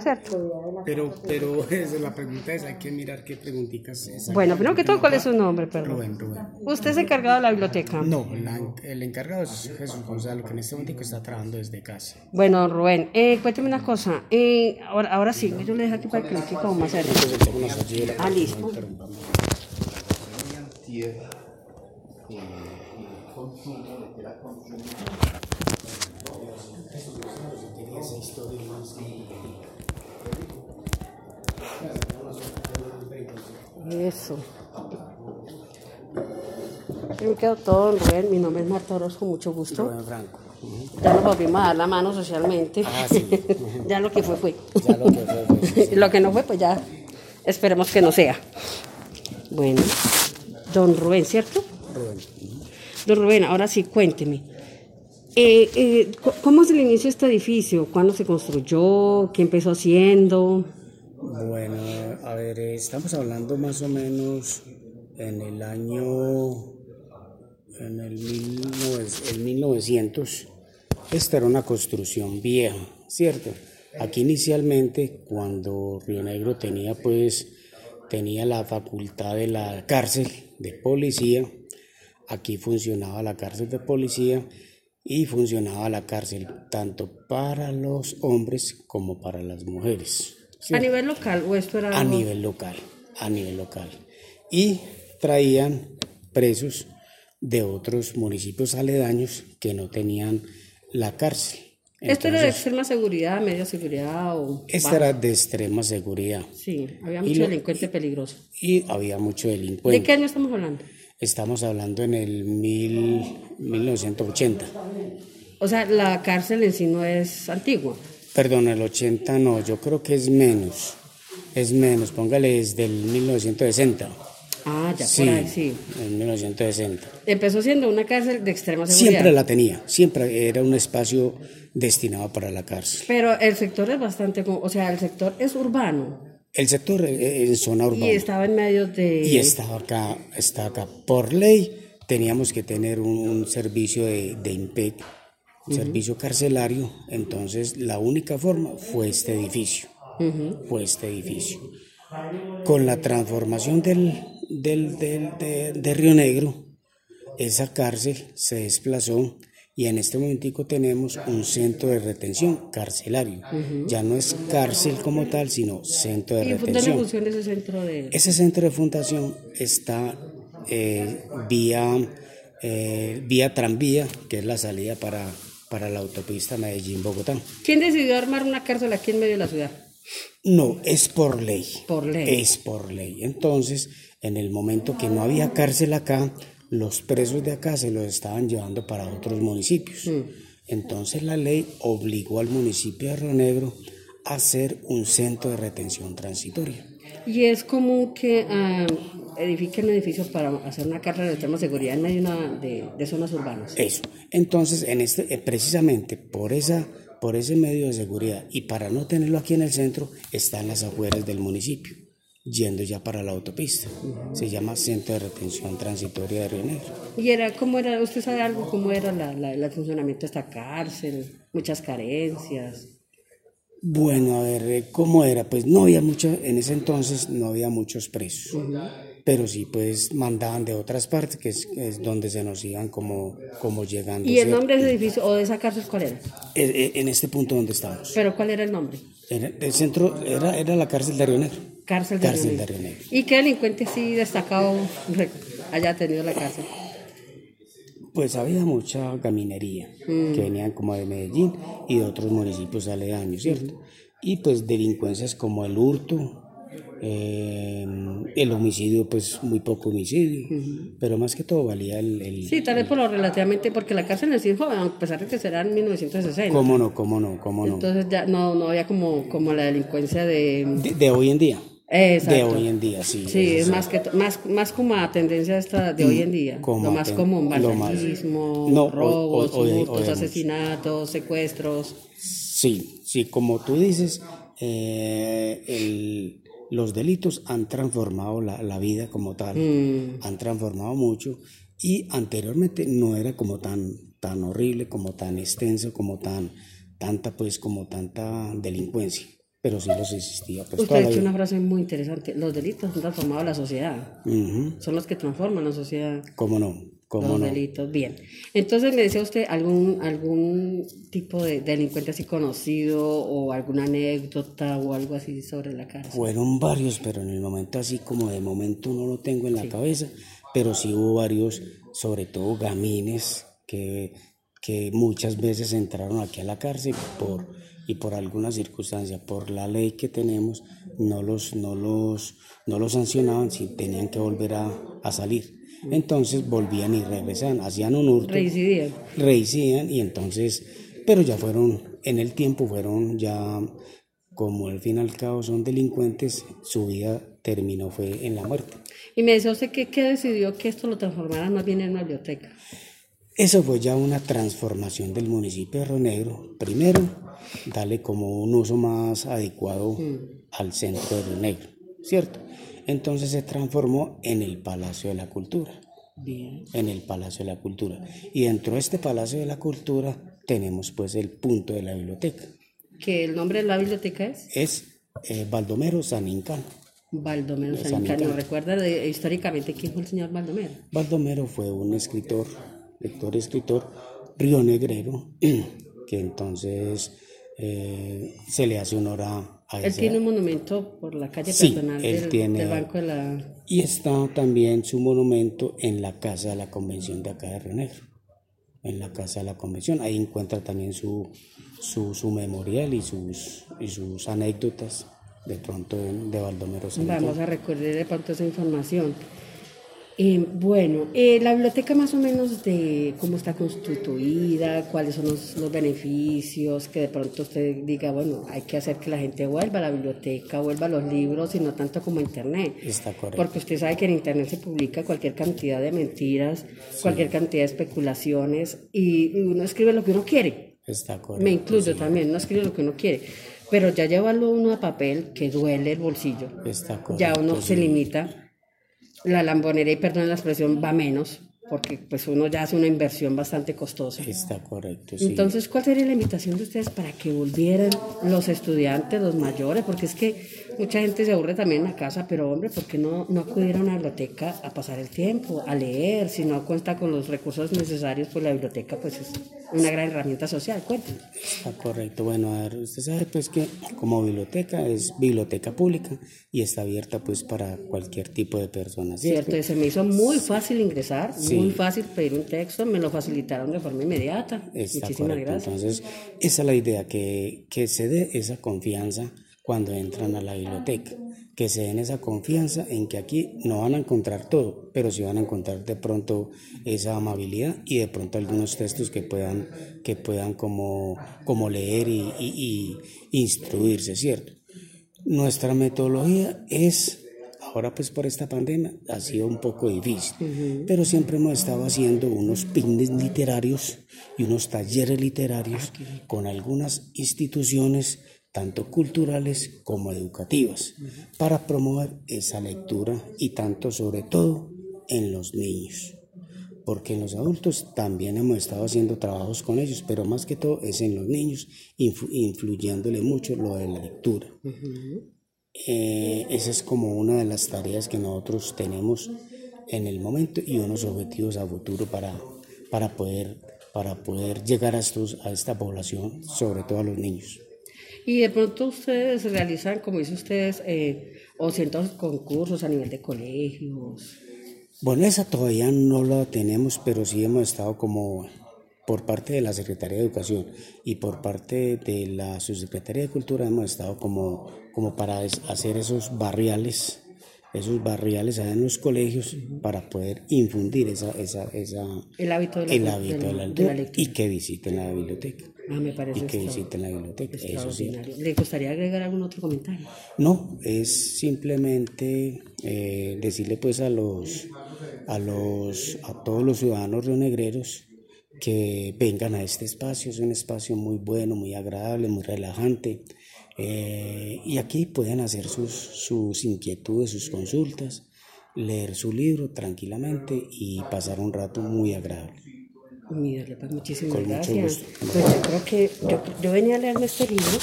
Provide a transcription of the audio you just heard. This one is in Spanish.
¿cierto? Pero, pero la pregunta es, hay que mirar qué preguntitas. Bueno, primero que todo, ¿cuál es su nombre, perdón? Rubén, Rubén. ¿Usted es encargado de la biblioteca? No, el encargado es Jesús Gonzalo, que en este momento está trabajando desde casa. Bueno, Rubén, eh, cuénteme una cosa. Eh, ahora, ahora sí, yo le dejo aquí para que le como más cerca. Ah, listo. Eso. Yo me quedo todo, Rubén. Mi nombre es Marta Orozco, mucho gusto. Rubén Franco. Ya nos volvimos a dar la mano socialmente. Ah, sí. ya lo que fue, fue. Ya lo que fue, fue. lo que no fue, pues ya esperemos que no sea. Bueno, don Rubén, ¿cierto? Rubén. Don Rubén, ahora sí, cuénteme. Eh, eh, ¿Cómo es el inicio de este edificio? ¿Cuándo se construyó? ¿Qué empezó haciendo? Bueno, a ver, estamos hablando más o menos en el año, en el, 1900. Esta era una construcción vieja, ¿cierto? Aquí inicialmente, cuando Río Negro tenía pues, tenía la facultad de la cárcel de policía, aquí funcionaba la cárcel de policía y funcionaba la cárcel tanto para los hombres como para las mujeres. ¿A nivel local o esto era A nivel local, a nivel local. Y traían presos de otros municipios aledaños que no tenían la cárcel. ¿Esto era de extrema seguridad, media seguridad o...? Esta era de extrema seguridad. Sí, había mucho delincuente peligroso. Y había mucho delincuente. ¿De qué año estamos hablando? Estamos hablando en el mil, 1980. O sea, la cárcel en sí no es antigua. Perdón, el 80 no, yo creo que es menos. Es menos, póngale desde el 1960. Ah, ya sí, por ahí, sí. En 1960. Empezó siendo una cárcel de extrema seguridad. Siempre la tenía, siempre era un espacio destinado para la cárcel. Pero el sector es bastante, o sea, el sector es urbano. El sector en zona urbana. Y estaba en medio de... Y estaba acá, está acá. Por ley teníamos que tener un, servicio de, de IMPEC, servicio carcelario, entonces la única forma fue este edificio, fue este edificio. Con la transformación del, del, del de, de Río Negro, esa cárcel se desplazó y en este momentico tenemos un centro de retención carcelario. Ya no es cárcel como tal, sino centro de retención. ¿Y funciona ese centro de...? Ese centro de fundación está eh, vía, eh, vía tranvía, que es la salida para, para la autopista Medellín-Bogotá. ¿Quién decidió armar una cárcel aquí en medio de la ciudad? No, es por ley. Por ley. Es por ley. Entonces, en el momento que no había cárcel acá, los presos de acá se los estaban llevando para otros municipios. Mm. Entonces la ley obligó al municipio de Río Negro a hacer un centro de retención transitoria. Y es común que uh, edifiquen edificios para hacer una carrera de extrema seguridad en medio de, de, zonas urbanas. Eso. Entonces, en este, eh, precisamente por, esa, por ese medio de seguridad y para no tenerlo aquí en el centro, están las afueras del municipio yendo ya para la autopista. Se llama Centro de Retención Transitoria de Río Negro. ¿Y era, cómo era, usted sabe algo, cómo era la, la, el funcionamiento de esta cárcel? Muchas carencias. Bueno, a ver, eh, ¿cómo era? Pues no había mucho, en ese entonces no había muchos presos, pero sí, pues mandaban de otras partes, que es, donde se nos iban como, como llegando. ¿Y el nombre de ese edificio o de esa cárcel cuál era? En, en este punto donde estamos. ¿Pero cuál era el nombre? el centro era, era la cárcel de Río Negro. Cárcel de, Río, Negro. ¿Y qué delincuente así destacado haya tenido la cárcel? Pues había mucha gaminería mm. que venían como de Medellín y de otros municipios aledaños, ¿cierto? Y pues delincuencias como el hurto, eh, el homicidio, pues muy poco homicidio, pero más que todo valía el... sí, tal vez por lo relativamente, porque la cárcel en joven, a pesar de que será en 1960. ¿Cómo no, cómo no, cómo no? Entonces ya no, no había como, como la delincuencia de... De, hoy en día. Exacto. De hoy en día, sí. Sí, es más, que más, más como la tendencia esta de hoy en día. Como lo más común, vandalismo, no, robos, hurtos, asesinatos, secuestros. Sí, sí, como tú dices, eh, el los delitos han transformado la, vida como tal, mm. han transformado mucho y anteriormente no era como tan, tan horrible, como tan extenso, como tan, tanta pues como tanta delincuencia. Pero sí los existía. Pues, Usted ha dicho una frase muy interesante, los delitos han transformado la sociedad, son los que transforman la sociedad. ¿Cómo no? ¿Cómo los delitos, bien. Entonces, ¿me decía usted algún, algún tipo de delincuente así conocido o alguna anécdota o algo así sobre la cárcel? Fueron varios, pero en el momento así como de momento no lo tengo en la cabeza, pero sí hubo varios, sobre todo gamines, que, que muchas veces entraron aquí a la cárcel por y por alguna circunstancia, por la ley que tenemos, no los, no los, no los sancionaban si tenían que volver a, a salir. Entonces volvían y regresaban, hacían un hurto. Reincidían. Reincidían y entonces, pero ya fueron, en el tiempo fueron ya, como al fin y al cabo son delincuentes, su vida terminó fue en la muerte. Y me dice usted que, que decidió que esto lo transformara más bien en una biblioteca. Eso fue ya una transformación del municipio de Río Negro. Primero, darle como un uso más adecuado al centro de Río Negro, ¿cierto? Entonces se transformó en el Palacio de la Cultura. Bien. En el Palacio de la Cultura. Y dentro de este Palacio de la Cultura tenemos pues el punto de la biblioteca. ¿Que el nombre de la biblioteca es? Es eh, Baldomero Sanincano. Baldomero Sanincano. ¿Recuerda históricamente quién fue el señor Baldomero? Baldomero fue un escritor lector y escritor rionegrero, que entonces eh, se le hace honor a, a Él tiene un monumento por la calle sí, del, tiene, Banco de la... Y está también su monumento en la Casa de la Convención de acá de Río Negro, en la Casa de la Convención. Ahí encuentra también su, su, su memorial y sus, y sus anécdotas de pronto de, de Baldomero Vamos a recordar de pronto esa información. Eh, bueno, eh, la biblioteca más o menos de cómo está constituida, cuáles son los, beneficios, que de pronto usted diga, bueno, hay que hacer que la gente vuelva a la biblioteca, vuelva a los libros y no tanto como a Internet. Está correcto. Porque usted sabe que en Internet se publica cualquier cantidad de mentiras, cualquier cantidad de especulaciones y uno escribe lo que uno quiere. Está correcto. Me incluyo también, no escribe lo que uno quiere. Pero ya llevarlo uno a papel que duele el bolsillo. Está correcto. Ya uno se limita la lambonería, y perdón la expresión, va menos, porque pues uno ya hace una inversión bastante costosa. Está correcto. Entonces, ¿cuál sería la invitación de ustedes para que volvieran los estudiantes, los mayores? Porque es que mucha gente se aburre también en la casa, pero hombre, ¿por qué no, no acudir a una biblioteca a pasar el tiempo, a leer? Si no cuenta con los recursos necesarios, pues la biblioteca pues es una gran herramienta social, cuéntanos. Está correcto. Bueno, a ver, usted sabe pues que como biblioteca es biblioteca pública y está abierta pues para cualquier tipo de persona. Cierto, y se me hizo muy fácil ingresar, muy fácil pedir un texto, me lo facilitaron de forma inmediata. Muchísimas gracias. Entonces, esa es la idea, que, que se dé esa confianza cuando entran a la biblioteca, que se den esa confianza en que aquí no van a encontrar todo, pero sí van a encontrar de pronto esa amabilidad y de pronto algunos textos que puedan, que puedan como, como leer y, y, instruirse, ¿cierto? Nuestra metodología es ahora pues por esta pandemia ha sido un poco difícil, pero siempre hemos estado haciendo unos pines literarios y unos talleres literarios con algunas instituciones tanto culturales como educativas, para promover esa lectura y tanto sobre todo en los niños. Porque en los adultos también hemos estado haciendo trabajos con ellos, pero más que todo es en los niños, influyéndole mucho lo de la lectura. Eh, esa es como una de las tareas que nosotros tenemos en el momento y unos objetivos a futuro para, para, poder, para poder llegar a, estos, a esta población, sobre todo a los niños. Y de pronto ustedes realizan, como dicen ustedes, eh, o cientos concursos a nivel de colegios. Bueno, esa todavía no la tenemos, pero sí hemos estado como por parte de la Secretaría de Educación y por parte de la Subsecretaría de Cultura hemos estado como, como para hacer esos barriales, esos barriales en los colegios para poder infundir esa, esa, esa el hábito de la, lectura y que visiten la biblioteca. Ah, me parece y que visiten la biblioteca. Eso sí. ¿Le gustaría agregar algún otro comentario? No, es simplemente eh, decirle pues a los, a los, a todos los ciudadanos rionegreros que vengan a este espacio. Es un espacio muy bueno, muy agradable, muy relajante. Eh, y aquí pueden hacer sus, sus inquietudes, sus consultas, leer su libro tranquilamente y pasar un rato muy agradable. Mira, muchísimas gracias. Pues yo creo que yo, yo venía a leerme este libro